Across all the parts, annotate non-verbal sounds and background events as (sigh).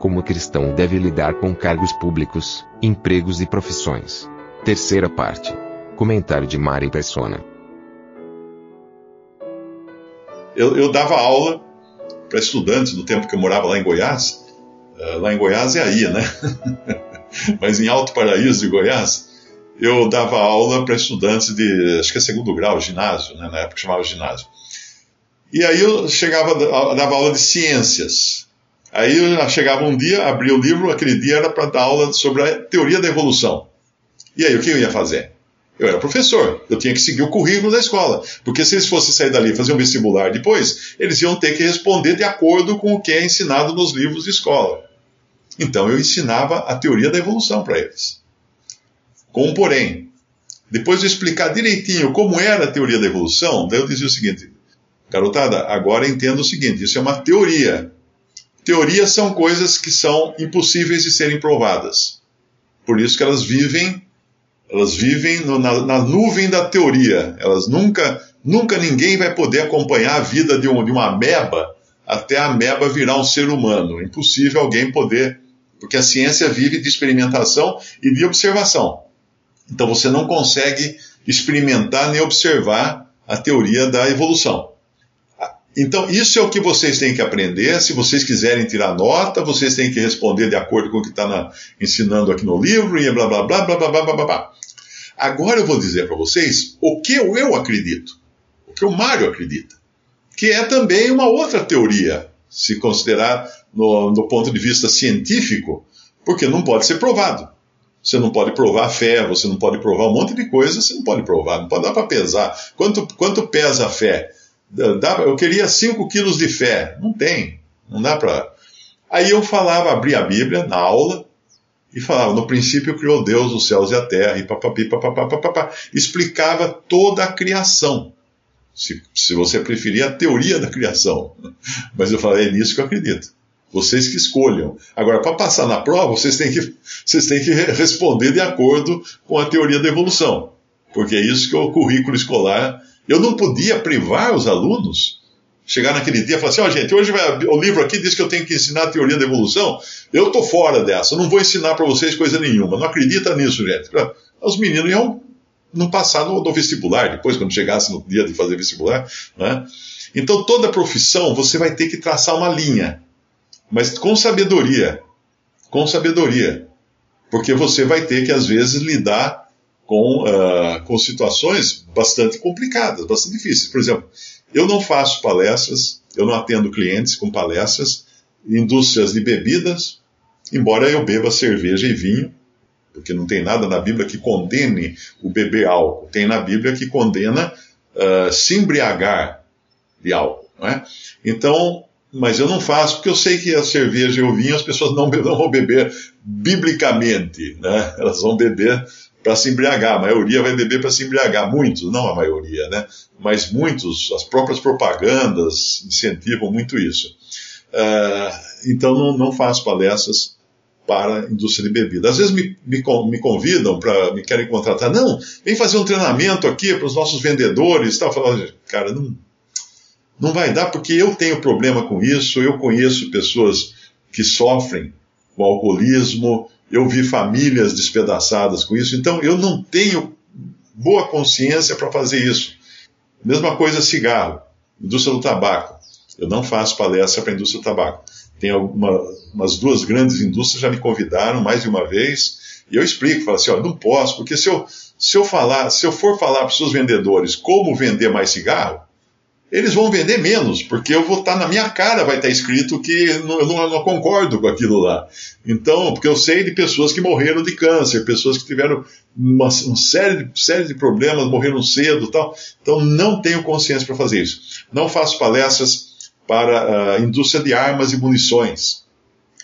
Como cristão deve lidar com cargos públicos, empregos e profissões. Terceira parte. Comentário de Mari Persona. Eu, eu dava aula para estudantes no tempo que eu morava lá em Goiás. Uh, lá em Goiás é aí, né? (laughs) Mas em Alto Paraíso de Goiás, eu dava aula para estudantes de, acho que é segundo grau, ginásio, né? na época chamava ginásio. E aí eu chegava, dava aula de ciências. Aí chegava um dia, abria o livro, aquele dia era para dar aula sobre a teoria da evolução. E aí, o que eu ia fazer? Eu era professor, eu tinha que seguir o currículo da escola. Porque se eles fossem sair dali e fazer um vestibular depois, eles iam ter que responder de acordo com o que é ensinado nos livros de escola. Então eu ensinava a teoria da evolução para eles. Com um porém, depois de explicar direitinho como era a teoria da evolução, daí eu dizia o seguinte: garotada, agora entenda o seguinte, isso é uma teoria. Teorias são coisas que são impossíveis de serem provadas. Por isso que elas vivem, elas vivem no, na, na, nuvem da teoria. Elas nunca, nunca ninguém vai poder acompanhar a vida de, um, de uma ameba até a ameba virar um ser humano. É impossível alguém poder, porque a ciência vive de experimentação e de observação. Então você não consegue experimentar nem observar a teoria da evolução. Então, isso é o que vocês têm que aprender. Se vocês quiserem tirar nota, vocês têm que responder de acordo com o que está ensinando aqui no livro e blá blá blá blá blá blá blá blá. Agora eu vou dizer para vocês o que eu acredito, o que o Mário acredita, que é também uma outra teoria, se considerar no, do ponto de vista científico, porque não pode ser provado. Você não pode provar fé, você não pode provar um monte de coisa, você não pode provar, não pode dar para pesar. Quanto, quanto pesa a fé? Dá, eu queria 5 quilos de fé. Não tem, não dá para. Aí eu falava, abria a Bíblia na aula e falava: no princípio criou Deus os céus e a terra, e papapi, papapá, papapá. Explicava toda a criação. Se, se você preferir, a teoria da criação. (laughs) Mas eu falei: é nisso que eu acredito. Vocês que escolham. Agora, para passar na prova, vocês têm, que, (laughs) vocês têm que (laughs) responder de acordo com a teoria da evolução. Porque é isso que o currículo escolar. Eu não podia privar os alunos. Chegar naquele dia e falar assim: ó, oh, gente, hoje vai, o livro aqui diz que eu tenho que ensinar a teoria da evolução. Eu estou fora dessa, não vou ensinar para vocês coisa nenhuma. Não acredita nisso, gente. Os meninos iam não passar no, no vestibular, depois, quando chegasse no dia de fazer vestibular. Né? Então, toda profissão você vai ter que traçar uma linha mas com sabedoria. Com sabedoria. Porque você vai ter que, às vezes, lidar com, uh, com situações bastante complicadas, bastante difíceis. Por exemplo, eu não faço palestras, eu não atendo clientes com palestras, indústrias de bebidas, embora eu beba cerveja e vinho, porque não tem nada na Bíblia que condene o beber álcool, tem na Bíblia que condena uh, se embriagar de álcool. Não é? Então, mas eu não faço porque eu sei que a cerveja e o vinho as pessoas não, (laughs) não vão beber biblicamente, né? Elas vão beber para se embriagar. A maioria vai beber para se embriagar. Muitos, não a maioria, né? Mas muitos, as próprias propagandas incentivam muito isso. Uh, então não, não faço palestras para a indústria de bebida. Às vezes me, me, me convidam para me querem contratar. Não, vem fazer um treinamento aqui para os nossos vendedores. Eu falo, cara, não, não vai dar porque eu tenho problema com isso, eu conheço pessoas que sofrem com alcoolismo, eu vi famílias despedaçadas com isso, então eu não tenho boa consciência para fazer isso. Mesma coisa cigarro, indústria do tabaco. Eu não faço palestra para a indústria do tabaco. Tem alguma, umas duas grandes indústrias já me convidaram mais de uma vez, e eu explico, falo assim, ó, não posso, porque se eu, se eu falar, se eu for falar para os seus vendedores como vender mais cigarro, eles vão vender menos, porque eu vou estar na minha cara, vai estar escrito que eu não, eu não, concordo com aquilo lá. Então, porque eu sei de pessoas que morreram de câncer, pessoas que tiveram uma, uma série, de, série de problemas, morreram cedo tal. Então, não tenho consciência para fazer isso. Não faço palestras para a indústria de armas e munições.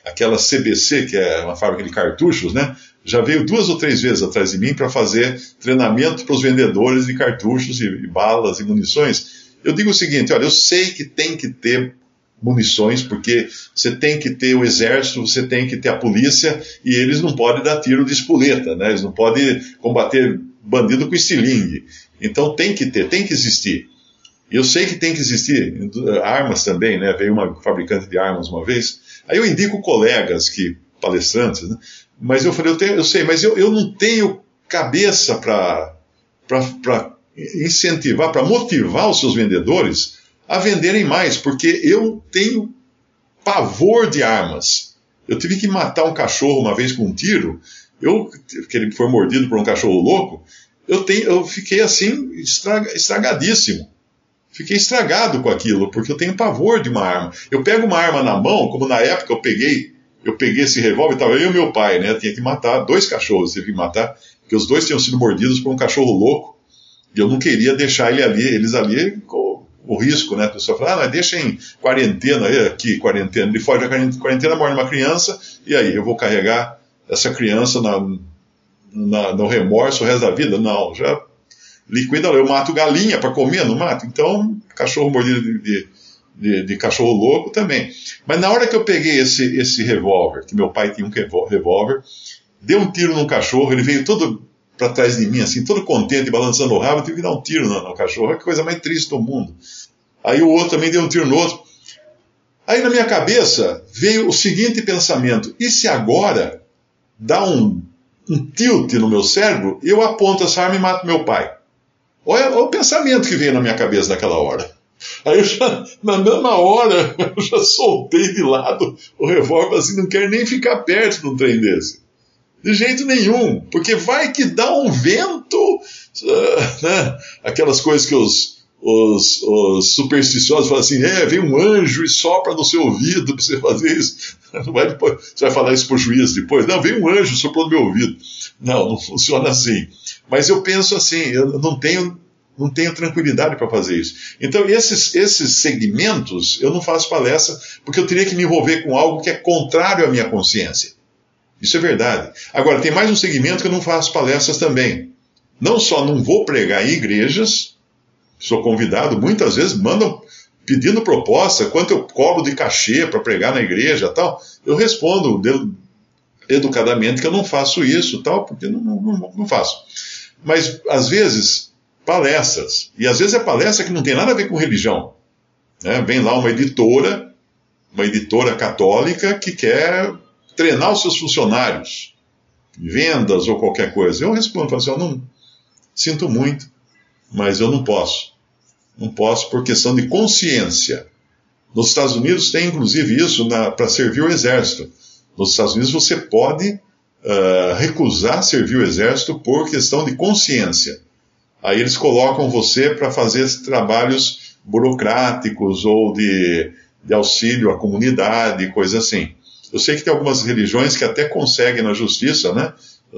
Aquela CBC, que é uma fábrica de cartuchos, né? Já veio duas ou três vezes atrás de mim para fazer treinamento para os vendedores de cartuchos e, e balas e munições eu digo o seguinte: olha, eu sei que tem que ter munições, porque você tem que ter o exército, você tem que ter a polícia, e eles não podem dar tiro de espoleta, né? Eles não podem combater bandido com estilingue. Então tem que ter, tem que existir. Eu sei que tem que existir armas também, né? Veio uma fabricante de armas uma vez. Aí eu indico colegas que palestrantes, né? Mas eu falei, eu, tenho, eu sei, mas eu, eu não tenho cabeça para incentivar, para motivar os seus vendedores a venderem mais, porque eu tenho pavor de armas. Eu tive que matar um cachorro uma vez com um tiro, eu, que ele foi mordido por um cachorro louco, eu, tenho, eu fiquei assim, estraga, estragadíssimo. Fiquei estragado com aquilo, porque eu tenho pavor de uma arma. Eu pego uma arma na mão, como na época eu peguei, eu peguei esse revólver, estava eu e meu pai, né? Eu tinha que matar dois cachorros, tive que matar, porque os dois tinham sido mordidos por um cachorro louco. E eu não queria deixar ele ali, eles ali com o risco, né? A pessoa fala, ah, mas deixa em quarentena, aqui, quarentena, ele foge da quarentena, morre uma criança, e aí, eu vou carregar essa criança na, na, no remorso o resto da vida? Não, já liquida, eu mato galinha para comer, não mato? Então, cachorro mordido de, de, de, de, cachorro louco também. Mas na hora que eu peguei esse, esse revólver, que meu pai tinha um revólver, dei um tiro num cachorro, ele veio todo para trás de mim, assim, todo contente, balançando o rabo, eu tive que dar um tiro no, no cachorro. Que coisa mais triste do mundo. Aí o outro também deu um tiro no outro. Aí na minha cabeça veio o seguinte pensamento: e se agora dá um, um tilt no meu cérebro eu aponto essa arma e mato meu pai? Olha, olha o pensamento que veio na minha cabeça naquela hora. Aí eu já, na mesma hora, (laughs) eu já soltei de lado o revólver assim, não quero nem ficar perto de um trem desse. De jeito nenhum, porque vai que dá um vento, uh, né? aquelas coisas que os, os, os, supersticiosos falam assim: é, vem um anjo e sopra no seu ouvido para você fazer isso. (laughs) Não vai depois, você vai falar isso para o juiz depois. Não, vem um anjo soprou no meu ouvido. Não, não funciona assim. Mas eu penso assim: eu não tenho, não tenho tranquilidade para fazer isso. Então, esses, esses segmentos, eu não faço palestra porque eu teria que me envolver com algo que é contrário à minha consciência. Isso é verdade. Agora, tem mais um segmento que eu não faço palestras também. Não só não vou pregar em igrejas, sou convidado, muitas vezes mandam pedindo proposta, quanto eu cobro de cachê para pregar na igreja tal. Eu respondo educadamente que eu não faço isso tal, porque não, não, não faço. Mas, às vezes, palestras, e às vezes é palestra que não tem nada a ver com religião. Né? Vem lá uma editora, uma editora católica que quer treinar os seus funcionários, vendas ou qualquer coisa. Eu respondo, falo assim, eu não sinto muito, mas eu não posso. Não posso por questão de consciência. Nos Estados Unidos tem inclusive isso para servir o exército. Nos Estados Unidos você pode uh, recusar servir o exército por questão de consciência. Aí eles colocam você para fazer trabalhos burocráticos ou de, de auxílio à comunidade, coisa assim. Eu sei que tem algumas religiões que até conseguem na justiça, né?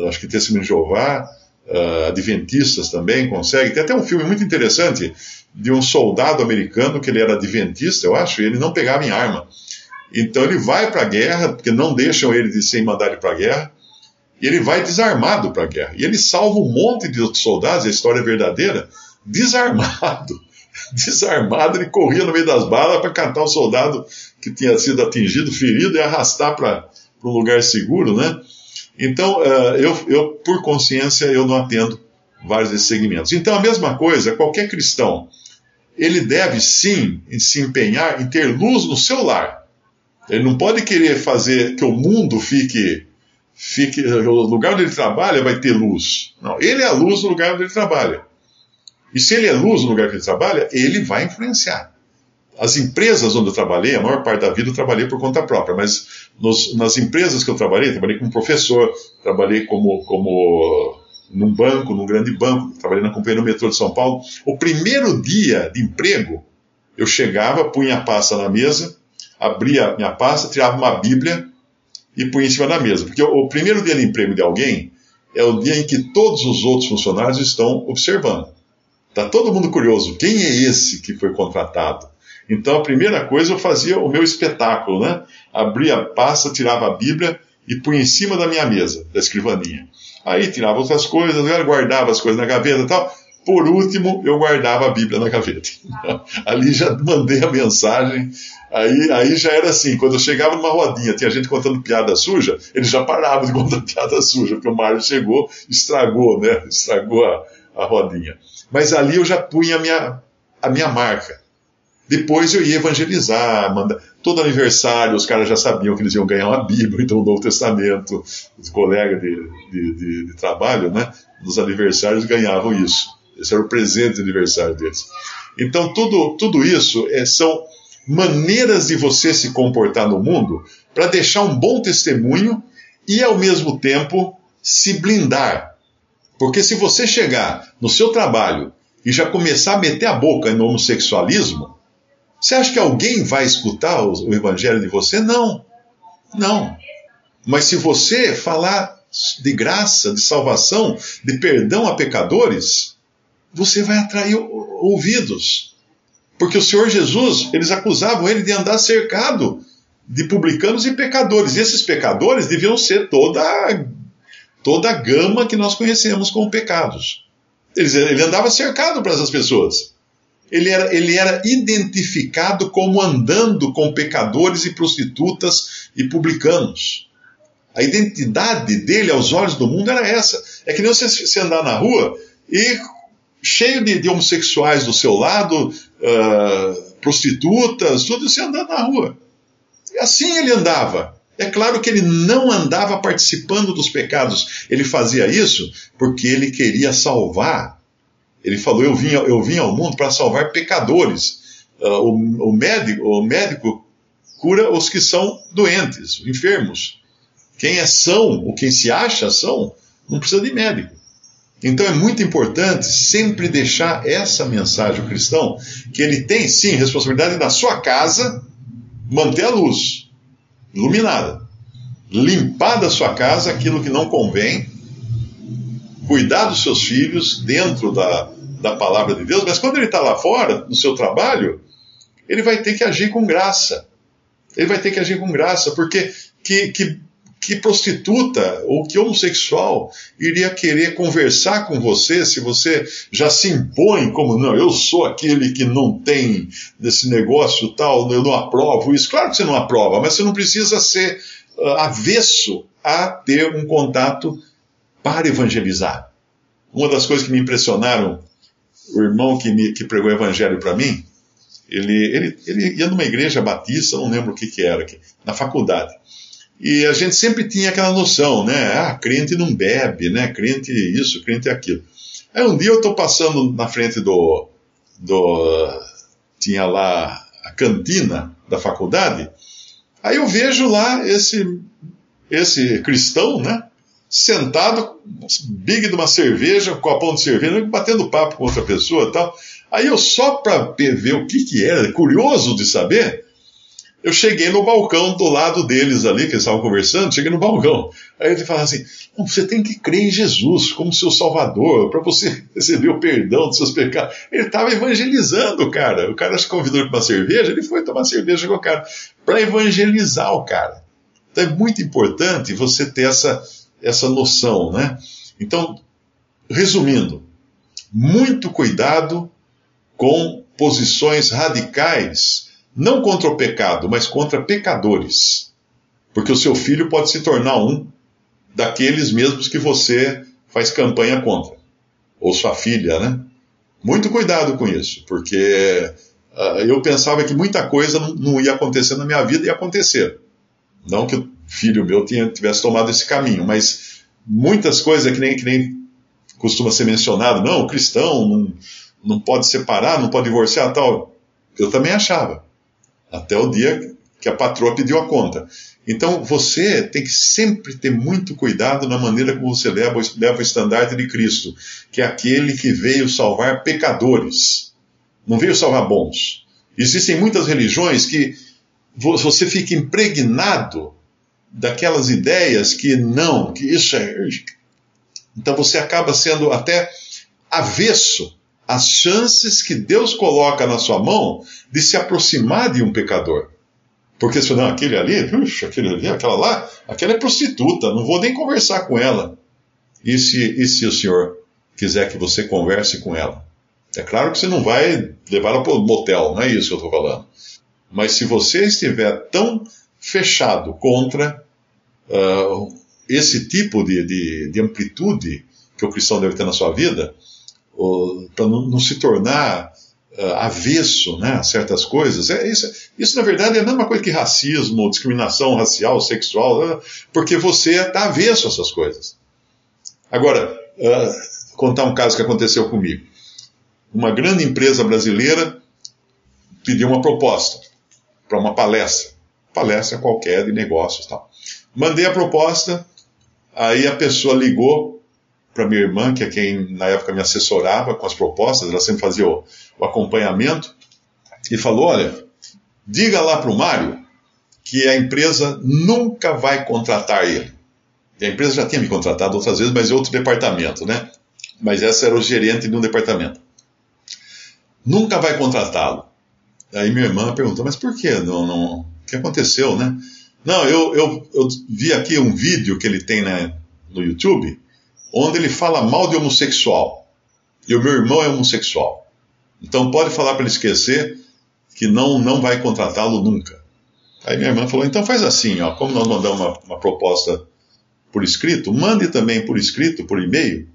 Acho que Testemunho de Jeová, uh, Adventistas também conseguem. Tem até um filme muito interessante de um soldado americano que ele era adventista, eu acho, e ele não pegava em arma. Então ele vai para a guerra, porque não deixam ele de ser mandado para a guerra, e ele vai desarmado para a guerra. E ele salva um monte de soldados, a história é verdadeira, desarmado. Desarmado, ele corria no meio das balas para catar o soldado que tinha sido atingido, ferido, e arrastar para um lugar seguro, né? Então, uh, eu, eu, por consciência, eu não atendo vários desses segmentos. Então, a mesma coisa, qualquer cristão, ele deve sim se empenhar em ter luz no seu lar. Ele não pode querer fazer que o mundo fique, fique, o lugar onde ele trabalha vai ter luz. Não, ele é a luz no lugar onde ele trabalha. E se ele é luz no lugar que ele trabalha, ele vai influenciar as empresas onde eu trabalhei, a maior parte da vida eu trabalhei por conta própria, mas nos, nas empresas que eu trabalhei, trabalhei como professor, trabalhei como, como num banco, num grande banco, trabalhei na companhia do metrô de São Paulo. O primeiro dia de emprego, Eu chegava, punha a pasta na mesa, abria minha pasta, tirava uma Bíblia e punha em cima da mesa. Porque o, o primeiro dia de emprego de alguém é o dia em que todos os outros funcionários estão observando. Está todo mundo curioso. Quem é esse que foi contratado? Então, a primeira coisa, eu fazia o meu espetáculo, né? Abria a pasta, tirava a Bíblia e punha em cima da minha mesa, da escrivaninha. Aí tirava outras coisas, guardava as coisas na gaveta e tal. Por último, eu guardava a Bíblia na gaveta. (laughs) Ali já mandei a mensagem. Aí, aí já era assim, quando eu chegava numa rodinha, tinha gente contando piada suja, eles já paravam de (laughs) contar piada suja, porque o Mário chegou, estragou, né? Estragou a, a rodinha. Mas ali eu já punha a minha, a minha marca. Depois eu ia evangelizar, manda... todo aniversário os caras já sabiam que eles iam ganhar uma Bíblia, (laughs) então o Novo Testamento, os colegas de, de, de, de trabalho, né, nos aniversários ganhavam isso. Esse era o presente de aniversário deles. Então tudo, tudo isso é, são maneiras de você se comportar no mundo para deixar um bom testemunho e ao mesmo tempo se blindar. Porque se você chegar no seu trabalho e já começar a meter a boca no homossexualismo, você acha que alguém vai escutar o, evangelho de você? Não. Não. Mas se você falar de graça, de salvação, de perdão a pecadores, você vai atrair ouvidos. Porque o Senhor Jesus, eles acusavam ele de andar cercado de publicanos e pecadores. E esses pecadores deviam ser toda, toda a gama que nós conhecemos como pecados. ele andava cercado para essas pessoas ele era, ele era identificado como andando com pecadores e prostitutas e publicanos. A identidade dele aos olhos do mundo era essa. É que nem você, você andar na rua e cheio de, de homossexuais do seu lado, uh, prostitutas, tudo, você andando na rua. E assim ele andava. É claro que ele não andava participando dos pecados. Ele fazia isso porque ele queria salvar ele falou: Eu vim, eu vim ao mundo para salvar pecadores. Uh, o, o, médico, o médico cura os que são doentes, enfermos. Quem é são, ou quem se acha são, não precisa de médico. Então é muito importante sempre deixar essa mensagem ao cristão, que ele tem sim responsabilidade na sua casa, manter a luz iluminada, limpar da sua casa aquilo que não convém, cuidar dos seus filhos dentro da, da palavra de Deus, mas quando ele está lá fora, no seu trabalho, ele vai ter que agir com graça. Ele vai ter que agir com graça, porque que, que, que prostituta ou que homossexual iria querer conversar com você se você já se impõe como, não, eu sou aquele que não tem desse negócio tal, eu não aprovo isso. Claro que você não aprova, mas você não precisa ser uh, avesso a ter um contato para evangelizar. Uma das coisas que me impressionaram, o irmão que, me, que pregou o evangelho para mim, ele, ele, ele ia numa igreja batista, não lembro o que, que era, na faculdade. E a gente sempre tinha aquela noção, né? Ah, crente não bebe, né? Crente isso, crente aquilo. Aí um dia eu estou passando na frente do, do. Tinha lá a cantina da faculdade. Aí eu vejo lá esse, esse cristão, né? sentado, big de uma cerveja, um copão de cerveja, batendo papo com outra pessoa e tal. Aí eu, só para ver o que que era, curioso de saber, eu cheguei no balcão do lado deles ali, que eles estavam conversando, cheguei no balcão. Aí ele falava assim: você tem que crer em Jesus como seu Salvador, para você (laughs) receber o perdão dos seus pecados. Ele estava evangelizando o cara. O cara se convidou para uma cerveja, ele foi tomar cerveja com o cara, para evangelizar o cara. Então é muito importante você ter essa essa noção, né? Então, resumindo, muito cuidado com posições radicais, não contra o pecado, mas contra pecadores. Porque o seu filho pode se tornar um daqueles mesmos que você faz campanha contra. Ou sua filha, né? Muito cuidado com isso, porque uh, eu pensava que muita coisa não, ia acontecer na minha vida e ia acontecer. Não que o filho meu tinha, tivesse tomado esse caminho, mas muitas coisas que nem, que nem costuma ser mencionado, não, o cristão não, não pode separar, não pode divorciar tal. Eu também achava. Até o dia que a patroa pediu a conta. Então você tem que sempre ter muito cuidado na maneira como você leva, leva o estandarte de Cristo, que é aquele que veio salvar pecadores. Não veio salvar bons. Existem muitas religiões que você fica impregnado daquelas ideias que não, que isso é. Então você acaba sendo até avesso às chances que Deus coloca na sua mão de se aproximar de um pecador. Porque se não, aquele ali, puxa, aquele ali, aquela lá, aquela é prostituta, não vou nem conversar com ela. E se, e se o senhor quiser que você converse com ela? É claro que você não vai levar ela para o motel, não é isso que eu estou falando. Mas se você estiver tão fechado contra uh, esse tipo de, de, de, amplitude que o cristão deve ter na sua vida, para não, não, se tornar uh, avesso né, a certas coisas, é, isso, isso na verdade é a mesma coisa que racismo, discriminação racial, sexual, né, porque você está avesso a essas coisas. Agora, uh, contar um caso que aconteceu comigo. Uma grande empresa brasileira pediu uma proposta para uma palestra, palestra qualquer de negócios e tal. Mandei a proposta, aí a pessoa ligou para minha irmã, que é quem na época me assessorava com as propostas, ela sempre fazia o, o acompanhamento, e falou: Olha, diga lá para o Mário que a empresa nunca vai contratar ele. E a empresa já tinha me contratado outras vezes, mas em outro departamento, né? Mas essa era o gerente de um departamento. Nunca vai contratá-lo. Aí minha irmã perguntou, mas por quê? Não, não, o que aconteceu, né? Não, eu, eu, eu vi aqui um vídeo que ele tem né, no YouTube, onde ele fala mal de homossexual. E o meu irmão é homossexual. Então pode falar para ele esquecer que não, não vai contratá-lo nunca. Aí minha irmã falou, então faz assim, ó, como nós mandamos uma, uma proposta por escrito, mande também por escrito, por e-mail,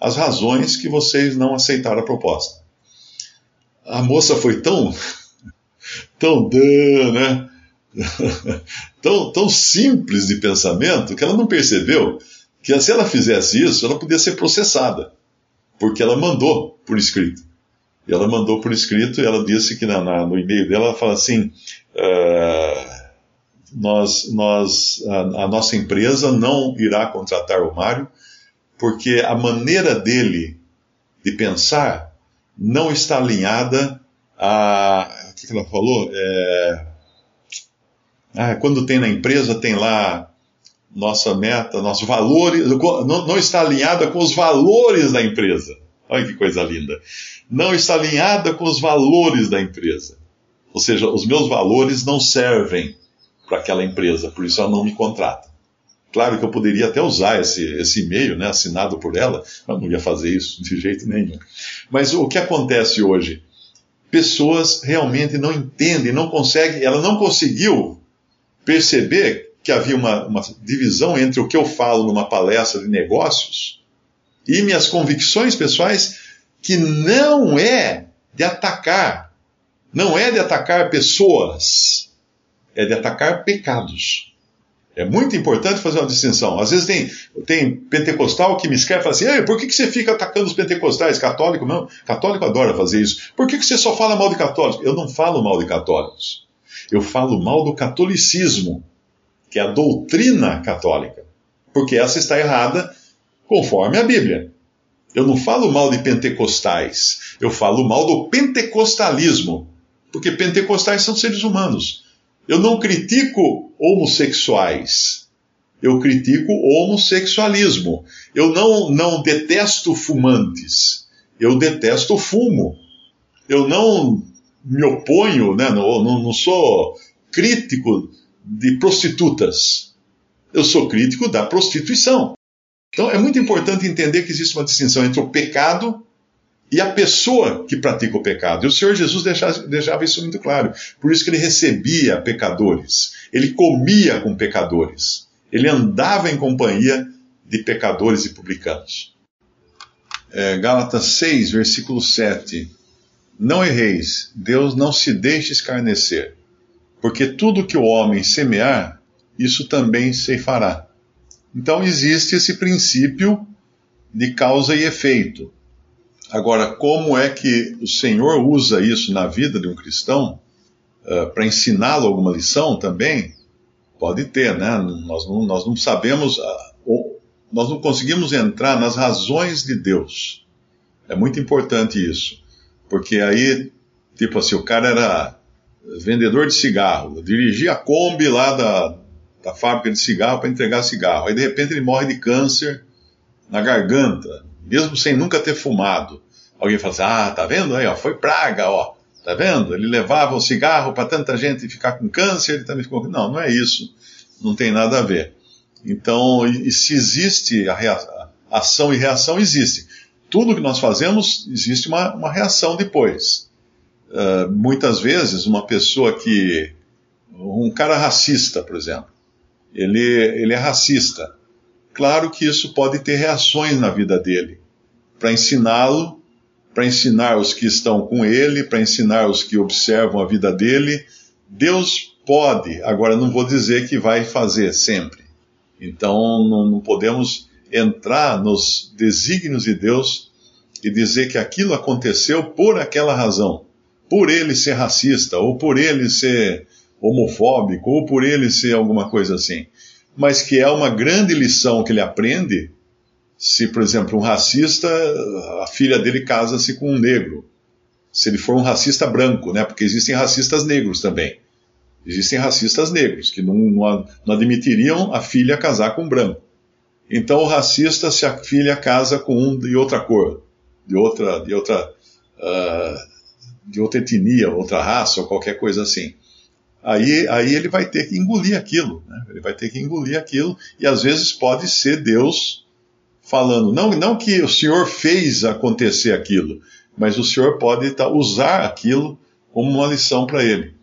as razões que vocês não aceitaram a proposta. A moça foi tão, (laughs) tão, né? (laughs) tão, tão simples de pensamento que ela não percebeu que se ela fizesse isso, ela podia ser processada, porque ela mandou por escrito. E ela mandou por escrito e ela disse que na, na, no e-mail dela ela fala assim: uh, nós, nós, a, a, nossa empresa não irá contratar o Mário, porque a maneira dele de pensar não está alinhada a. O que ela falou? É, ah, quando tem na empresa, tem lá nossa meta, nossos valores, não, não está alinhada com os valores da empresa. Olha que coisa linda. Não está alinhada com os valores da empresa. Ou seja, os meus valores não servem para aquela empresa, por isso ela não me contrata. Claro que eu poderia até usar esse, esse e-mail, né, assinado por ela, eu não ia fazer isso de jeito nenhum. Mas o que acontece hoje? Pessoas realmente não entendem, não conseguem, ela não conseguiu perceber que havia uma, uma divisão entre o que eu falo numa palestra de negócios e minhas convicções pessoais, que não é de atacar, não é de atacar pessoas, é de atacar pecados. É muito importante fazer uma distinção. Às vezes tem, tem pentecostal que me escreve e fala assim: por que, que você fica atacando os pentecostais? Católico não. Católico adora fazer isso. Por que, que você só fala mal de católicos? Eu não falo mal de católicos. Eu falo mal do catolicismo, que é a doutrina católica, porque essa está errada conforme a Bíblia. Eu não falo mal de pentecostais, eu falo mal do pentecostalismo, porque pentecostais são seres humanos. Eu não critico homossexuais, eu critico homossexualismo. Eu não, não detesto fumantes, eu detesto fumo. Eu não me oponho, né, não, não sou crítico de prostitutas. Eu sou crítico da prostituição. Então é muito importante entender que existe uma distinção entre o pecado e a pessoa que pratica o pecado. E o Senhor Jesus deixava, deixava, isso muito claro. Por isso que ele recebia pecadores, ele comia com pecadores, ele andava em companhia de pecadores e publicanos. É, Gálatas 6, versículo 7. Não erreis, Deus não se deixe escarnecer, porque tudo que o homem semear, isso também se fará. Então existe esse princípio de causa e efeito. Agora, como é que o Senhor usa isso na vida de um cristão uh, para ensiná-lo alguma lição também? Pode ter, né? Nós não, nós não sabemos, uh, nós não conseguimos entrar nas razões de Deus. É muito importante isso. Porque aí Tipo assim, o cara era vendedor de cigarro, dirigia a Kombi lá da, da fábrica de cigarro para entregar cigarro. Aí de repente ele morre de câncer na garganta, mesmo sem nunca ter fumado. Alguém fala assim: ah, tá vendo aí, ó, foi praga, ó. Tá vendo? Ele levava o cigarro para tanta gente ficar com câncer, ele também ficou. Não, não é isso. Não tem nada a ver. Então, e, se existe a ação e reação, existe. Tudo que nós fazemos, existe uma, uma reação depois. Uh, muitas vezes, uma pessoa que. Um cara racista, por exemplo. Ele, ele é racista. Claro que isso pode ter reações na vida dele. Para ensiná-lo, para ensinar os que estão com ele, para ensinar os que observam a vida dele. Deus pode, agora não vou dizer que vai fazer sempre. Então não, não podemos entrar nos desígnios de Deus e dizer que aquilo aconteceu por aquela razão, por ele ser racista, ou por ele ser homofóbico, ou por ele ser alguma coisa assim. Mas que é uma grande lição que ele aprende se, por exemplo, um racista, a filha dele casa-se com um negro. Se ele for um racista branco, né? Porque existem racistas negros também. Existem racistas negros que não, não, não admitiriam a filha casar com um branco. Então, o racista, se a filha casa com um de outra cor, de outra, de outra, uh, de outra etnia, outra raça ou qualquer coisa assim, aí, aí ele vai ter que engolir aquilo, né? Ele vai ter que engolir aquilo e às vezes pode ser Deus falando, não, não que o Senhor fez acontecer aquilo, mas o Senhor pode tá, usar aquilo como uma lição para ele.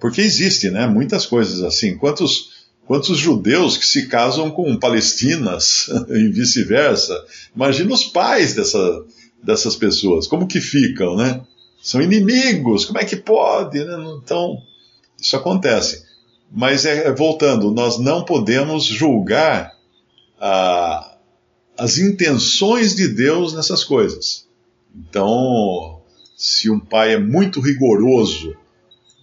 Porque existe, né, muitas coisas assim. Quantos, quantos judeus que se casam com palestinas (laughs) e vice-versa? Imagina os pais dessa, dessas pessoas, como que ficam, né? São inimigos, como é que pode? Né? Então, isso acontece. Mas é, voltando, nós não podemos julgar a, as intenções de Deus nessas coisas. Então, se um pai é muito rigoroso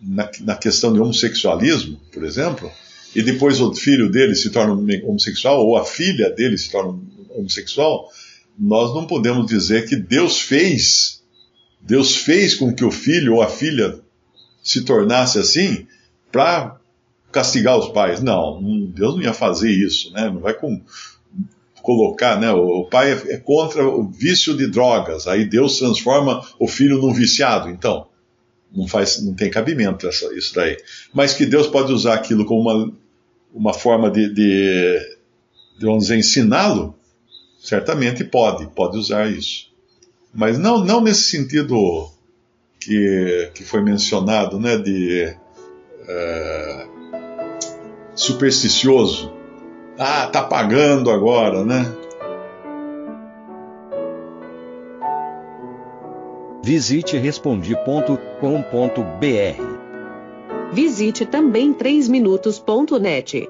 na, na, questão de homossexualismo, por exemplo, e depois o filho dele se torna homossexual, ou a filha dele se torna homossexual, nós não podemos dizer que Deus fez, Deus fez com que o filho ou a filha se tornasse assim para castigar os pais. Não, Deus não ia fazer isso, né? Não vai com colocar, né? O pai é, é contra o vício de drogas, aí Deus transforma o filho num viciado. Então, não faz, não tem cabimento essa, isso daí. Mas que Deus pode usar aquilo como uma, uma forma de, de, de vamos dizer, ensiná-lo, certamente pode, pode usar isso. Mas não, não nesse sentido que, que foi mencionado, né, de é, supersticioso, ah, tá pagando agora, né? Visite respondi.com.br. Visite também 3minutos.net.